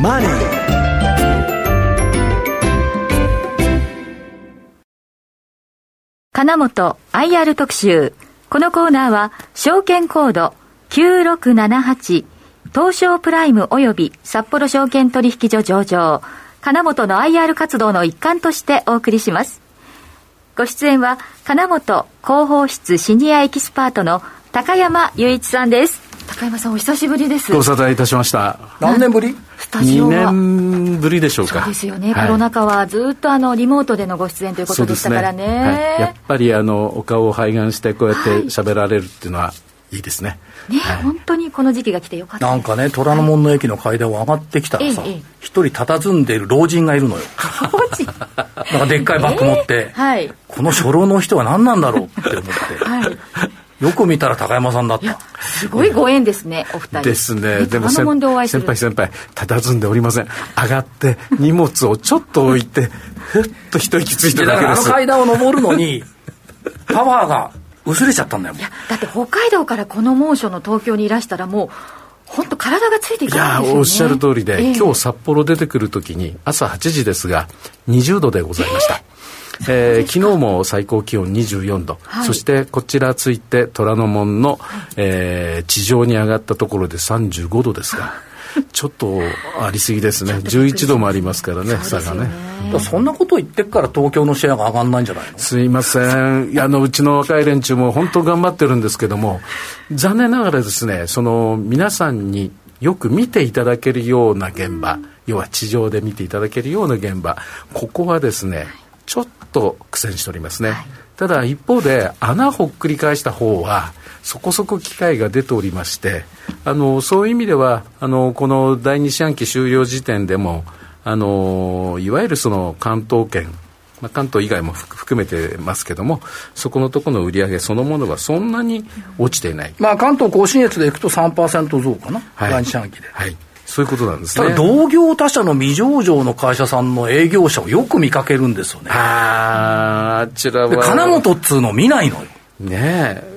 マネー」金本 IR 特集。このコーナーは、証券コード9678、東証プライム及び札幌証券取引所上場、金本の IR 活動の一環としてお送りします。ご出演は、金本広報室シニアエキスパートの高山雄一さんです。高山さんお久しぶりです。ご無沙汰いたしました。何年ぶり？スタジオは。2年ぶりでしょうか。そうですよね、はい、コロナ禍はずっとあのリモートでのご出演ということでしたからね、ね。はい、やっぱりあのお顔を拝眼してこうやって喋られるっていうのは、いいですね。ね、はい、本当にこの時期が来てよかった。なんかね、虎ノ門の駅の階段を上がってきたらさ、一、人佇んでいる老人がいるのよ。老人なんかでっかいバッグ持って、えー、はい、この初老の人は何なんだろうって思って。はいよく見たら高山さんだった。すごいご縁ですね、お二人。ですね。でも先輩先輩、佇んでおりません。上がって荷物をちょっと置いて、ふっと一息ついただけです。あの階段を登るのに、パワーが薄れちゃったんだよ。いや、だって北海道からこの猛暑の東京にいらしたらもう、本当体がついていかないですよ、ね、いやおっしゃる通りで、えー、今日札幌出てくるときに朝8時ですが20度でございました、えーえー、昨日も最高気温24度、はい、そしてこちらついて虎ノ門の、えー、地上に上がったところで35度ですが。ちょっとありすぎですね、11度もありますからね、差がね。そんなこと言ってから東京のシェアが上がらないんじゃないの？すいません、いやあのうちの若い連中も本当頑張ってるんですけども、残念ながらですね、その皆さんによく見ていただけるような現場、要は地上で見ていただけるような現場、ここはですね、ちょっと苦戦しておりますね、はい、ただ一方で穴ほっくり返した方はそこそこ機会が出ておりましてあのそういう意味ではあのこの第二四半期終了時点でもあのいわゆるその関東圏まあ、関東以外も含めてますけども、そこのところの売り上げそのものはそんなに落ちていない。まあ、関東甲信越でいくと3%増かな、はい、第二四半期で。はいそういうことなんですね。同業他社の未上場の会社さんの営業者をよく見かけるんですよね。ああ、あちらは。金本っつうの見ないのよ。ねえ。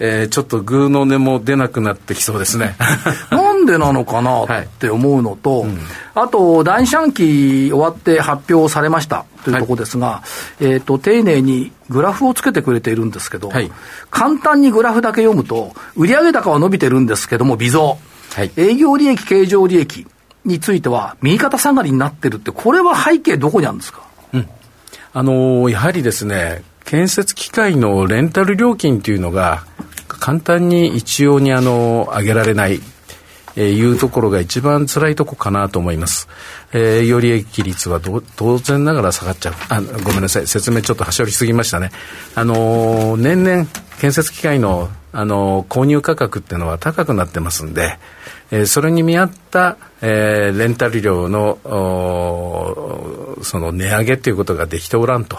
えー、ちょっとグーの音も出なくなってきそうですね。なんでなのかなって思うのと、はいうん、あと、第四半期終わって発表されましたというところですが、はい、えっ、と、丁寧にグラフをつけてくれているんですけど、はい、簡単にグラフだけ読むと、売上高は伸びてるんですけども、微増。はい、営業利益、経常利益については、右肩下がりになってるって、これは背景、どこにあるんですか、うん、あのー、やはりですね、建設機械のレンタル料金というのが、簡単に一様にあの上げられない、えー、いうところが一番辛いとこかなと思います。えー、営業利益率は当然ながら下がっちゃう。あ、ごめんなさい。説明ちょっと端折りすぎましたね。あのー、年々建設機械のあの購入価格っていうのは高くなってますんで、えー、それに見合った、えー、レンタル料のその値上げということができておらんと。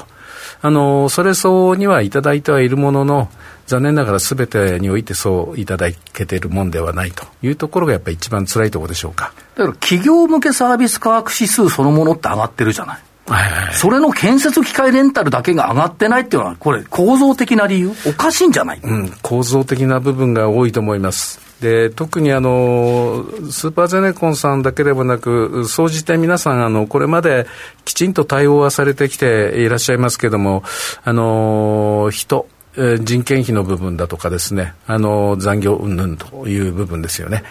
あのそれ相応にはいただいてはいるものの、残念ながらすべてにおいてそういただけているもんではないというところがやっぱり一番辛いところでしょうか。だから企業向けサービス価格指数そのものって上がってるじゃない。それの建設機械レンタルだけが上がってないっていうのは、これ、構造的な理由、おかしいんじゃない、うん、構造的な部分が多いと思います。で特にあのスーパーゼネコンさんだけではなく、総じて皆さん、あのこれまできちんと対応はされてきていらっしゃいますけれども、あの人、え人件費の部分だとかですね、あの、残業云々という部分ですよね。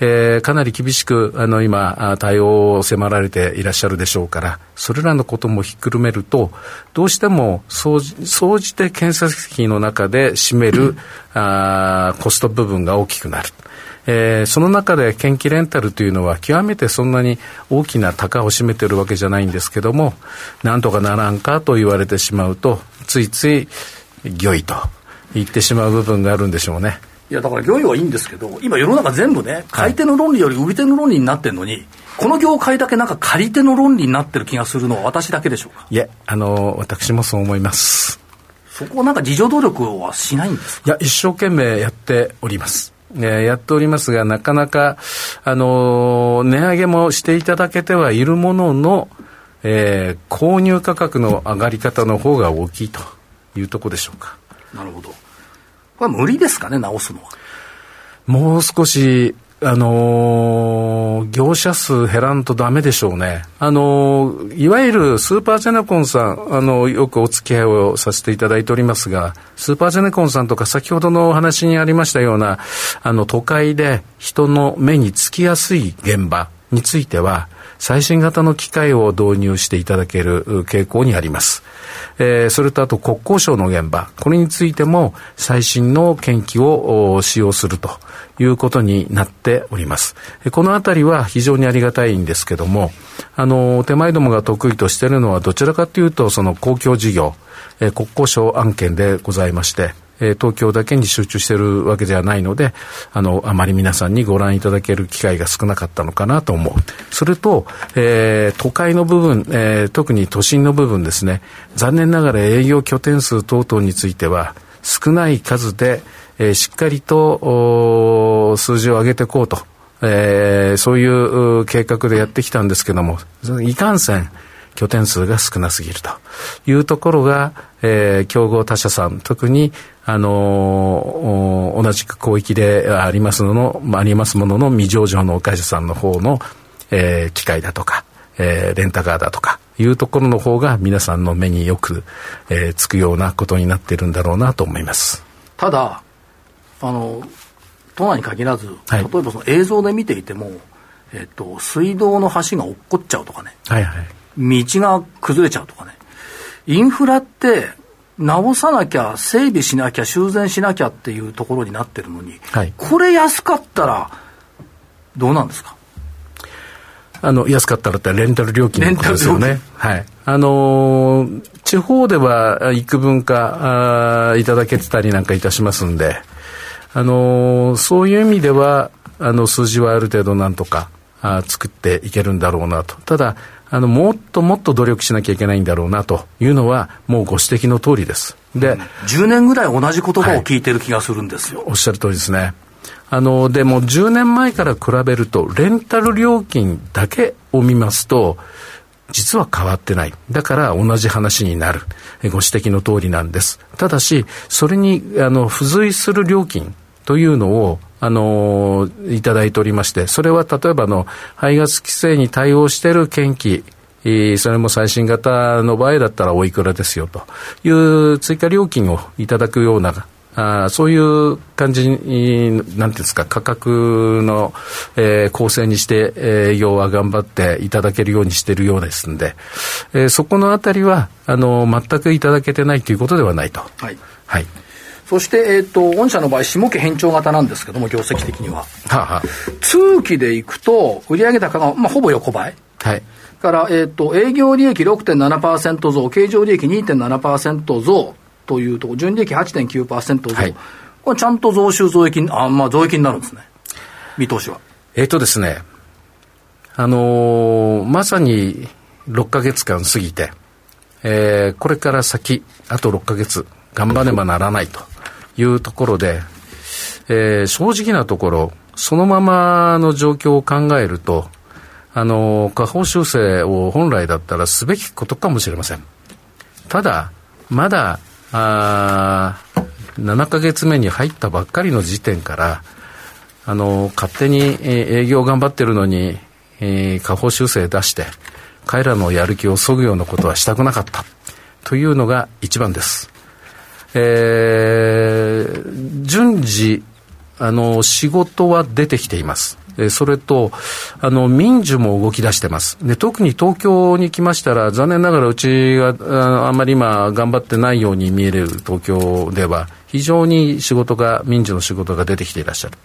えー、かなり厳しく、あの、今、対応を迫られていらっしゃるでしょうから、それらのこともひっくるめると、どうしても、総じて建設費の中で占める、あコスト部分が大きくなる。えー、その中で研気レンタルというのは極めてそんなに大きな高を占めてるわけじゃないんですけども、なんとかならんかと言われてしまうと、ついつい御意と言ってしまう部分があるんでしょうね。いやだから御意はいいんですけど、今、世の中全部ね、買い手の論理より売り手の論理になってるのに、はい、この業界だけなんか借り手の論理になってる気がするのは、私だけでしょうか？いえ、あの、私もそう思います。そこをなんか自助努力はしないんですいや、一生懸命やっております。えやっておりますが、なかなか、あの値上げもしていただけてはいるものの、えー、購入価格の上がり方の方が大きいと。いうとこでしょうか。なるほど。これは無理ですかね、直すのは。もう少し、あのー、業者数減らんとダメでしょうね。あのー、いわゆるスーパーゼネコンさん、あのー、よくお付き合いをさせていただいておりますが、スーパーゼネコンさんとか先ほどのお話にありましたような、あの、都会で人の目につきやすい現場については、最新型の機械を導入していただける傾向にあります。えー、それとあと国交省の現場、これについても最新の研機を使用するということになっております。このあたりは非常にありがたいんですけども、あの、手前どもが得意としているのはどちらかというと、その公共事業、え国交省案件でございまして、え東京だけに集中してるわけではないので、あの、あまり皆さんにご覧いただける機会が少なかったのかなと思う。それと、えー、都会の部分、えー、特に都心の部分ですね、残念ながら営業拠点数等々については、少ない数で、えー、しっかりと数字を上げていこうと、えー、そういう計画でやってきたんですけども、いかんせん、拠点数が少なすぎるというところが、えー、競合他社さん、特に、あのー、同じく広域でありますのの、ありますものの未上場の会社さんの方の、えー、機械だとか、えー、レンタカーだとか、いうところの方が皆さんの目によく、えー、つくようなことになっているんだろうなと思います。ただ、あの、都内に限らず、例えばその映像で見ていても、えっと、水道の橋が落っこっちゃうとかね。はいはい。道が崩れちゃうとかね。インフラって、直さなきゃ、整備しなきゃ、修繕しなきゃっていうところになってるのに、はい、これ安かったら、どうなんですか？あの、安かったらってレンタル料金のことですよね。はい。あのー、地方では幾分かあいただけてたりなんかいたしますんで、あのー、そういう意味では、あの、数字はある程度なんとか、あ作っていけるんだろうなと。ただ、あの、もっともっと努力しなきゃいけないんだろうなというのは、もうご指摘の通りです。で、うん、10年ぐらい同じ言葉を聞いてる気がするんですよ。はい、おっしゃる通りですね。あの、でも10年前から比べると、レンタル料金だけを見ますと、実は変わってない。だから同じ話になる。ご指摘の通りなんです。ただし、それに、あの、付随する料金というのを、あのいただいておりまして、それは例えばの排ガス規制に対応している研機、それも最新型の場合だったらおいくらですよという追加料金をいただくようなあそういう感じに、なんていうんですか、価格の、えー、構成にして、営業は頑張っていただけるようにしているようですんで、えー、そこのあたりは、あの、全くいただけてないということではないと。はい。はい。そして、えっ、ー、と、御社の場合、下期変調型なんですけども、業績的には。はあはあ、通期でいくと、売上高が、まあ、ほぼ横ばい。はい。から、えっ、ー、と、営業利益6.7%増、経常利益2.7%増というところ、純利益8.9%増。はい。これちゃんと増収増益、あ、まあ、増益になるんですね。見通しは。えっ、ー、とですね、あのー、まさに6か月間過ぎて、えー、これから先、あと6か月、頑張ればならないというところで、えー、正直なところ、そのままの状況を考えると、あの、下方修正を本来だったらすべきことかもしれません。ただ、まだ、あ7ヶ月目に入ったばっかりの時点から、あの、勝手に、営業頑張ってるのに、えー、下方修正出して、彼らのやる気をそぐようなことはしたくなかった。というのが一番です。えー、順次、あの、仕事は出てきています。えそれと、あの、民需も動き出してます。で、特に東京に来ましたら、残念ながらうちがああんまり今頑張ってないように見える東京では、非常に仕事が、民事の仕事が出てきていらっしゃる。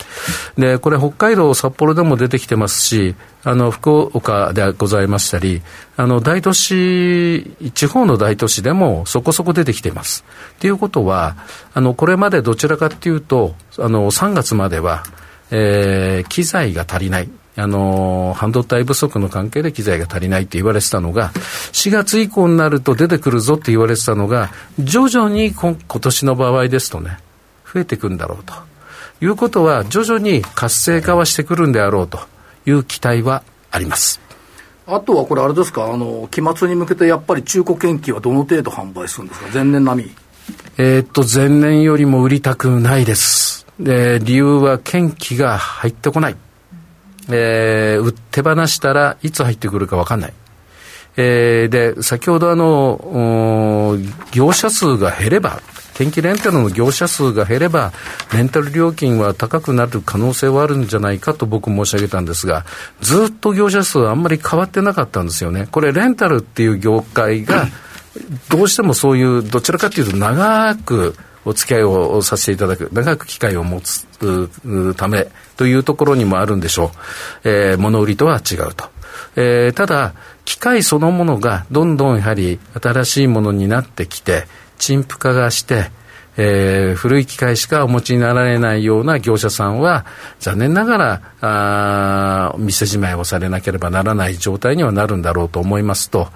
で、これ北海道、札幌でも出てきてますし、あの、福岡でございましたり、あの、大都市、地方の大都市でもそこそこ出てきてます。ということは、あの、これまでどちらかというと、あの、3月までは、えー、機材が足りない。あの半導体不足の関係で機材が足りないって言われてたのが、4月以降になると出てくるぞって言われてたのが、徐々に今今年の場合ですとね、増えてくんだろうと。いうことは、徐々に活性化はしてくるんであろうという期待はあります。あとはこれ、あれですか、あの期末に向けてやっぱり中古研究はどの程度販売するんですか、前年並み。えー、っと、前年よりも売りたくないです。で、理由は、研機が入ってこない。えー、手放したらいつ入ってくるか分かんない。えー、で、先ほどあの、業者数が減れば、天気レンタルの業者数が減れば、レンタル料金は高くなる可能性はあるんじゃないかと僕申し上げたんですが、ずっと業者数はあんまり変わってなかったんですよね。これ、レンタルっていう業界が、どうしてもそういう、どちらかというと長くお付き合いをさせていただく、長く機会を持つためというところにもあるんでしょう。えー、物売りとは違うと。えー、ただ、機械そのものがどんどんやはり新しいものになってきて、陳腐化がして、えー、古い機械しかお持ちになられないような業者さんは、残念ながら、あ店じまいをされなければならない状態にはなるんだろうと思いますと、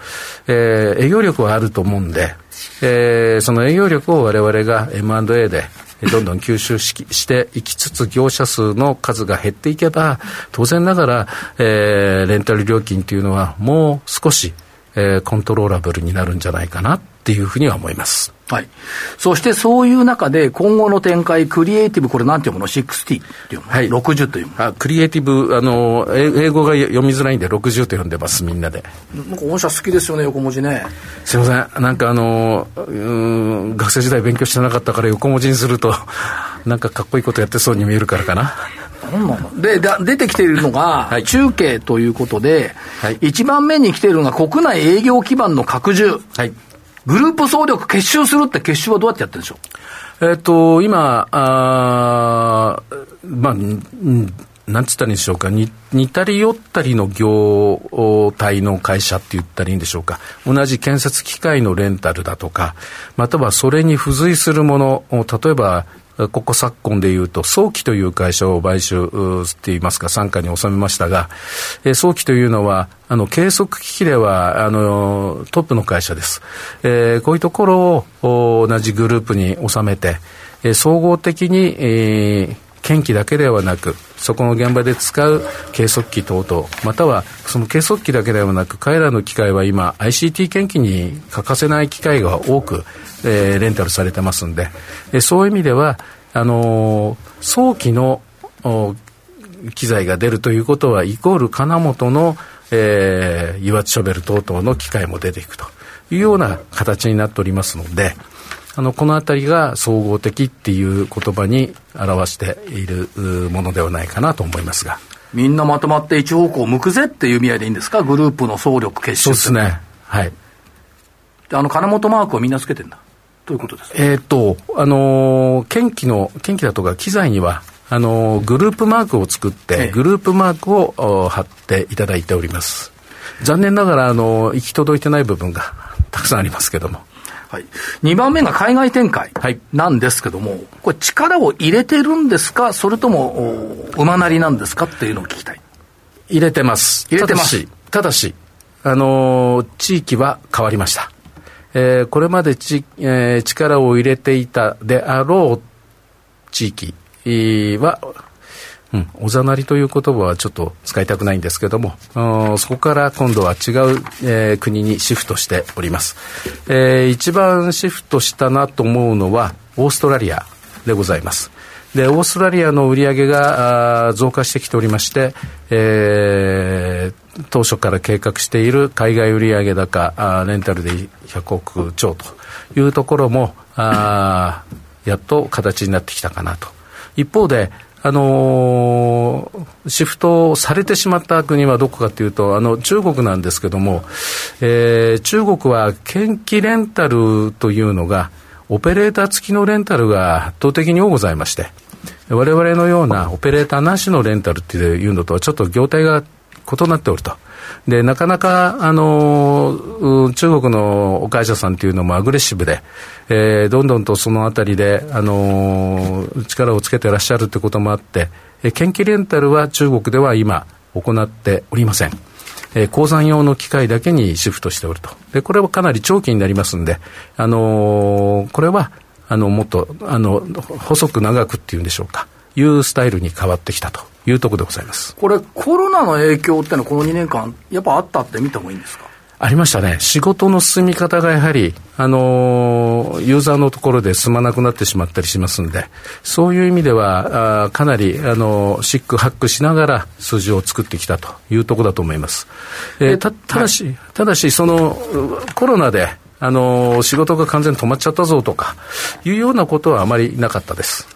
えー、営業力はあると思うんで、えー、その営業力を我々が M&A で、どんどん吸収ししていきつつ、業者数の数が減っていけば、当然ながら、えー、レンタル料金というのはもう少し、えー、コントローラブルになるんじゃないかなっていうふうには思います。はい。そしてそういう中で今後の展開、クリエイティブ、これなんていうもの ?60 っていうの、はい、60というもの？あクリエイティブ、あの、英語が読みづらいんで60と呼んでます、みんなで。なんか御社好きですよね、横文字ね。すいません。なんかあの、うん、学生時代勉強してなかったから横文字にすると、なんかかっこいいことやってそうに見えるからかな。でだ出てきているのが、中継ということで、はい、1番目に来ているのが国内営業基盤の拡充。はいグループ総力結集するって結集はどうやってやってるんでしょう？えっ、と、今、あまあ、んなんつったらいいんでしょうか、似たり寄ったりの業態の会社って言ったらいいんでしょうか、同じ建設機械のレンタルだとか、またはそれに付随するもの、例えばここ昨今でいうと、早期という会社を買収って言いますか、傘下に収めましたが、えー、早期というのは、あの、計測機器では、あの、トップの会社です。えー、こういうところを同じグループに収めて、えー、総合的に、えー、検機だけではなく、そこの現場で使う計測器等々、またはその計測器だけではなく、彼らの機械は今、ICT 検機に欠かせない機械が多く、えー、レンタルされてますんで、えー、そういう意味では、あのー、早期の機材が出るということは、イコール金本の、えー、油圧ショベル等々の機械も出ていくというような形になっておりますので、あの、このあたりが総合的っていう言葉に表しているものではないかなと思いますが。みんなまとまって一方向向くぜっていう意味合いでいいんですか？グループの総力結集そうですね。はい。あの、金本マークをみんなつけてんだ。ということですえっ、と、あのー、検機の、検機だとか機材には、あのー、グループマークを作って、グループマークを貼っていただいております。残念ながら、あのー、行き届いてない部分がたくさんありますけども。はい、2番目が海外展開なんですけども、はい、これ、力を入れてるんですか、それとも馬なりなんですか？っていうのを聞きたい。入れてます、入れてます。ただし、あのー、地域は変わりました。えー、これまでち、えー、力を入れていたであろう地域は、うん、おざなりという言葉はちょっと使いたくないんですけども、そこから今度は違う、えー、国にシフトしております、えー。一番シフトしたなと思うのは、オーストラリアでございます。で、オーストラリアの売り上げが増加してきておりまして、えー、当初から計画している海外売上高レンタルで100億超というところもあやっと形になってきたかなと。一方で、あのー、シフトされてしまった国はどこかというと、あの、中国なんですけども、えー、中国は研機レンタルというのが、オペレーター付きのレンタルが圧倒的に多ございまして、我々のようなオペレーターなしのレンタルっていうのとはちょっと業態が異なっておると。で、なかなか、あの中国のお会社さんっていうのもアグレッシブで、えー、どんどんとそのあたりで、あの力をつけてらっしゃるってこともあって、えー、研究レンタルは中国では今行っておりません。えー、鉱山用の機械だけにシフトしておると。で、これはかなり長期になりますんで、あのー、これは、あの、もっと、あの、細く長くっていうんでしょうか、いうスタイルに変わってきたというところでございます。これ、コロナの影響ってのはこの2年間、やっぱあったって見た方がいいんですか？ありましたね。仕事の進み方がやはり、あのー、ユーザーのところで進まなくなってしまったりしますんで、そういう意味では、あかなり、あのー、シックハックしながら数字を作ってきたというところだと思います。えー、た、ただし、はい、ただし、その、コロナで、あのー、仕事が完全に止まっちゃったぞとか、いうようなことはあまりなかったです。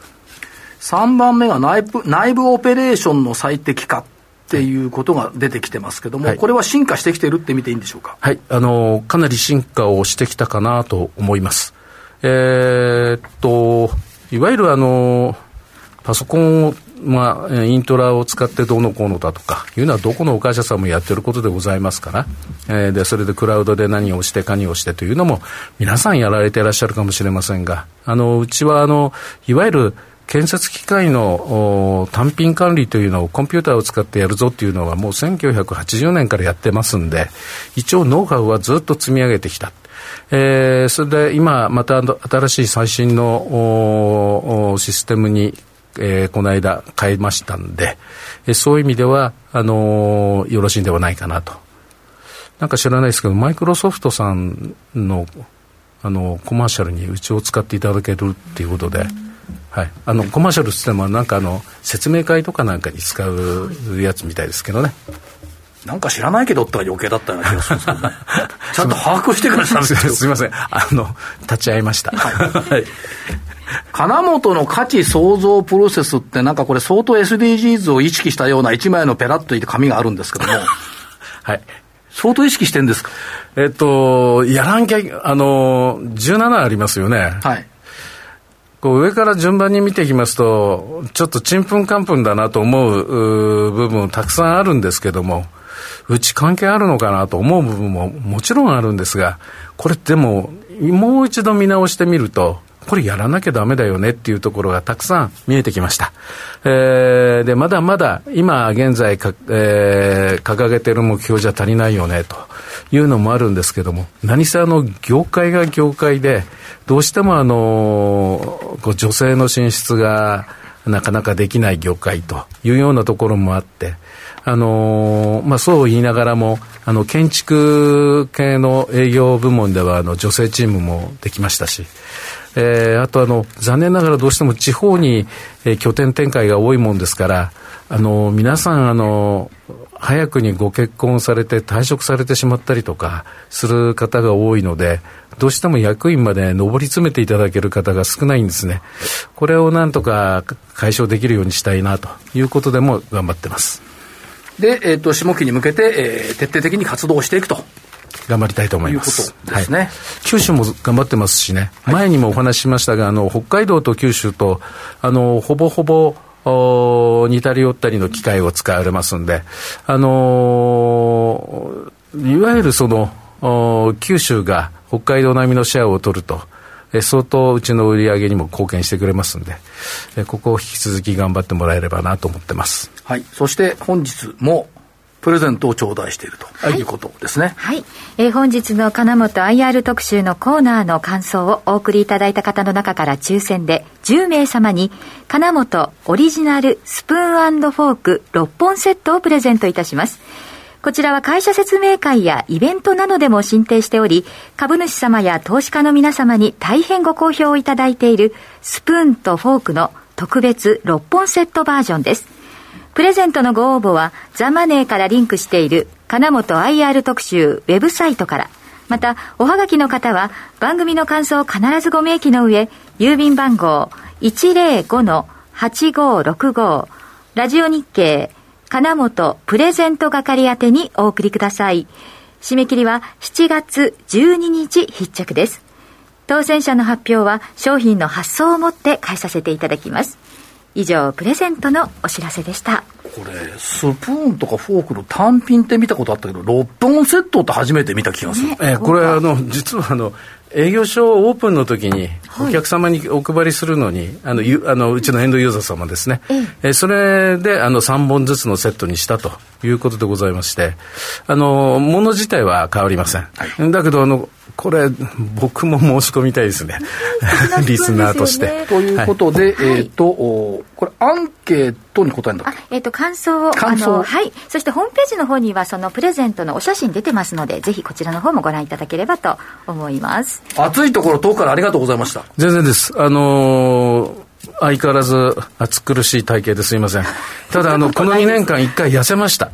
3番目が内部内部オペレーションの最適化っていうことが出てきてますけども、はい、これは進化してきてるって見ていいんでしょうか？はい、あのかなり進化をしてきたかなと思います。えー、っと、いわゆるあのパソコンをまあ、イントラを使ってどうのこうのだとかいうのはどこの会社さんもやってることでございますから、えー、でそれでクラウドで何をして何をしてというのも皆さんやられていらっしゃるかもしれませんがあのうちはあのいわゆる建設機械の単品管理というのをコンピューターを使ってやるぞっていうのはもう1980年からやってますんで、一応ノウハウはずっと積み上げてきた。えー、それで今また新しい最新のシステムに、えー、この間変えましたんで、えー、そういう意味では、あのー、よろしいんではないかなと。なんか知らないですけど、マイクロソフトさんのあのコマーシャルにうちを使っていただけるっていうことで、うんはい、あのコマーシャルっつってもなんかあの説明会とかなんかに使うやつみたいですけどね。なんか知らないけどって余計だったような気がするんですけどね。ちゃんと把握してください。すみません。あの、立ち会いました。はい。金本の価値創造プロセスってなんかこれ相当 SDGs を意識したような一枚のペラッといて紙があるんですけども。はい。相当意識してんですか？えっと、やらんきゃ、あの、17ありますよね。はい。こう上から順番に見ていきますと、ちょっとちんぷんかんぷんだなと思う部分たくさんあるんですけども、うち関係あるのかなと思う部分ももちろんあるんですが、これでも、もう一度見直してみると、これやらなきゃだめだよねっていうところがたくさん見えてきました。えー、で、まだまだ今現在か、えー、掲げている目標じゃ足りないよねというのもあるんですけども、何せあの業界が業界で、どうしてもあの、こう女性の進出がなかなかできない業界というようなところもあって、あのまあ、そう言いながらも、あの、建築系の営業部門では、あの、女性チームもできましたし、えー、あとあの、残念ながらどうしても地方に、えー、拠点展開が多いもんですから、あの、皆さん、あの、早くにご結婚されて退職されてしまったりとかする方が多いので、どうしても役員まで上り詰めていただける方が少ないんですね。これをなんとか解消できるようにしたいなということでも頑張ってます。で、えっ、ー、と、下期に向けて、えー、徹底的に活動していくと頑張りたいと思います。ですね、はい、九州も頑張ってますしね、はい、前にもお話ししましたが、あの北海道と九州と、あのほぼほぼお似たり寄ったりの機械を使われますんで、あのー、いわゆるその九州が北海道並みのシェアを取ると。相当うちの売り上げにも貢献してくれますんで、ここを引き続き頑張ってもらえればなと思ってます。はい。そして本日もプレゼントを頂戴していると、はい、いうことですね。はい。えー、本日の金本 IR 特集のコーナーの感想をお送りいただいた方の中から抽選で10名様に金本オリジナルスプーンフォーク6本セットをプレゼントいたします。こちらは会社説明会やイベントなどでも進呈しており、株主様や投資家の皆様に大変ご好評をいただいているスプーンとフォークの特別6本セットバージョンです。プレゼントのご応募は、ザ・マネーからリンクしている、金本 IR 特集ウェブサイトから、また、おはがきの方は、番組の感想を必ずご明記の上、郵便番号105-8565、ラジオ日経、金本プレゼント係宛てにお送りください。締め切りは7月12日必着です。当選者の発表は商品の発送をもって返させていただきます。以上プレゼントのお知らせでした。これスプーンとかフォークの単品って見たことあったけど6本セットって初めて見た気がする、ね、えー、これあの実はあの営業所オープンの時にお客様にお配りするのに、はい、あのゆあのうちのエンドユーザー様ですね、ええ。それであの3本ずつのセットにしたということでございましてあのもの自体は変わりません、はい、だけどあのこれ、僕も申し込みたいですね、リスナーとして。ということで、はい、えっ、ー、と、ここれ、アンケートに答えるんだっけ？えっ、ー、と、感想を。感想？はい。そしてホームページの方には、そのプレゼントのお写真出てますので、ぜひこちらの方もご覧いただければと思います。暑いところ、遠くからありがとうございました。全然です。あのー相変わらず暑苦しい体型ですいません。ただ、あの、この2年間1回痩せました。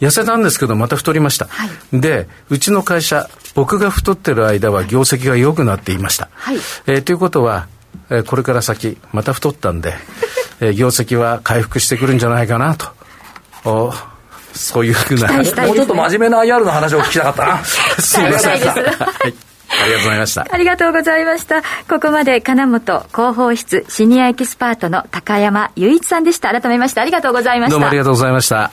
痩せたんですけど、また太りました。はい、で、うちの会社、僕が太ってる間は業績が良くなっていました。はい、えー、ということは、えー、これから先、また太ったんで、えー、業績は回復してくるんじゃないかなと。おそういうふうな。もうちょっと真面目な IR の話を聞きたかったな。すいません。はいありがとうございました。ありがとうございました。ここまで金本広報室シニアエキスパートの高山雄一さんでした。改めましてありがとうございました。どうもありがとうございました。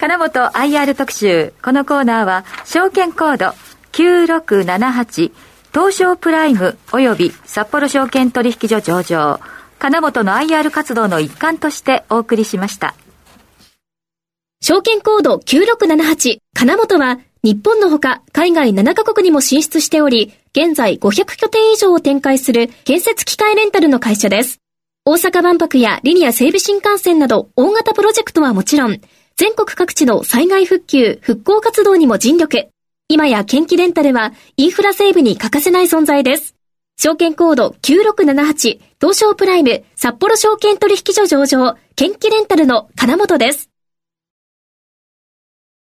金本 IR 特集。このコーナーは証券コード9678東証プライム及び札幌証券取引所上場金本の IR 活動の一環としてお送りしました。証券コード9678金本は日本のほか海外7カ国にも進出しており、現在500拠点以上を展開する建設機械レンタルの会社です。大阪万博やリニア整備新幹線など大型プロジェクトはもちろん、全国各地の災害復旧、復興活動にも尽力。今や研機レンタルはインフラ整備に欠かせない存在です。証券コード9678東証プライム札幌証券取引所上場、研機レンタルの金本です。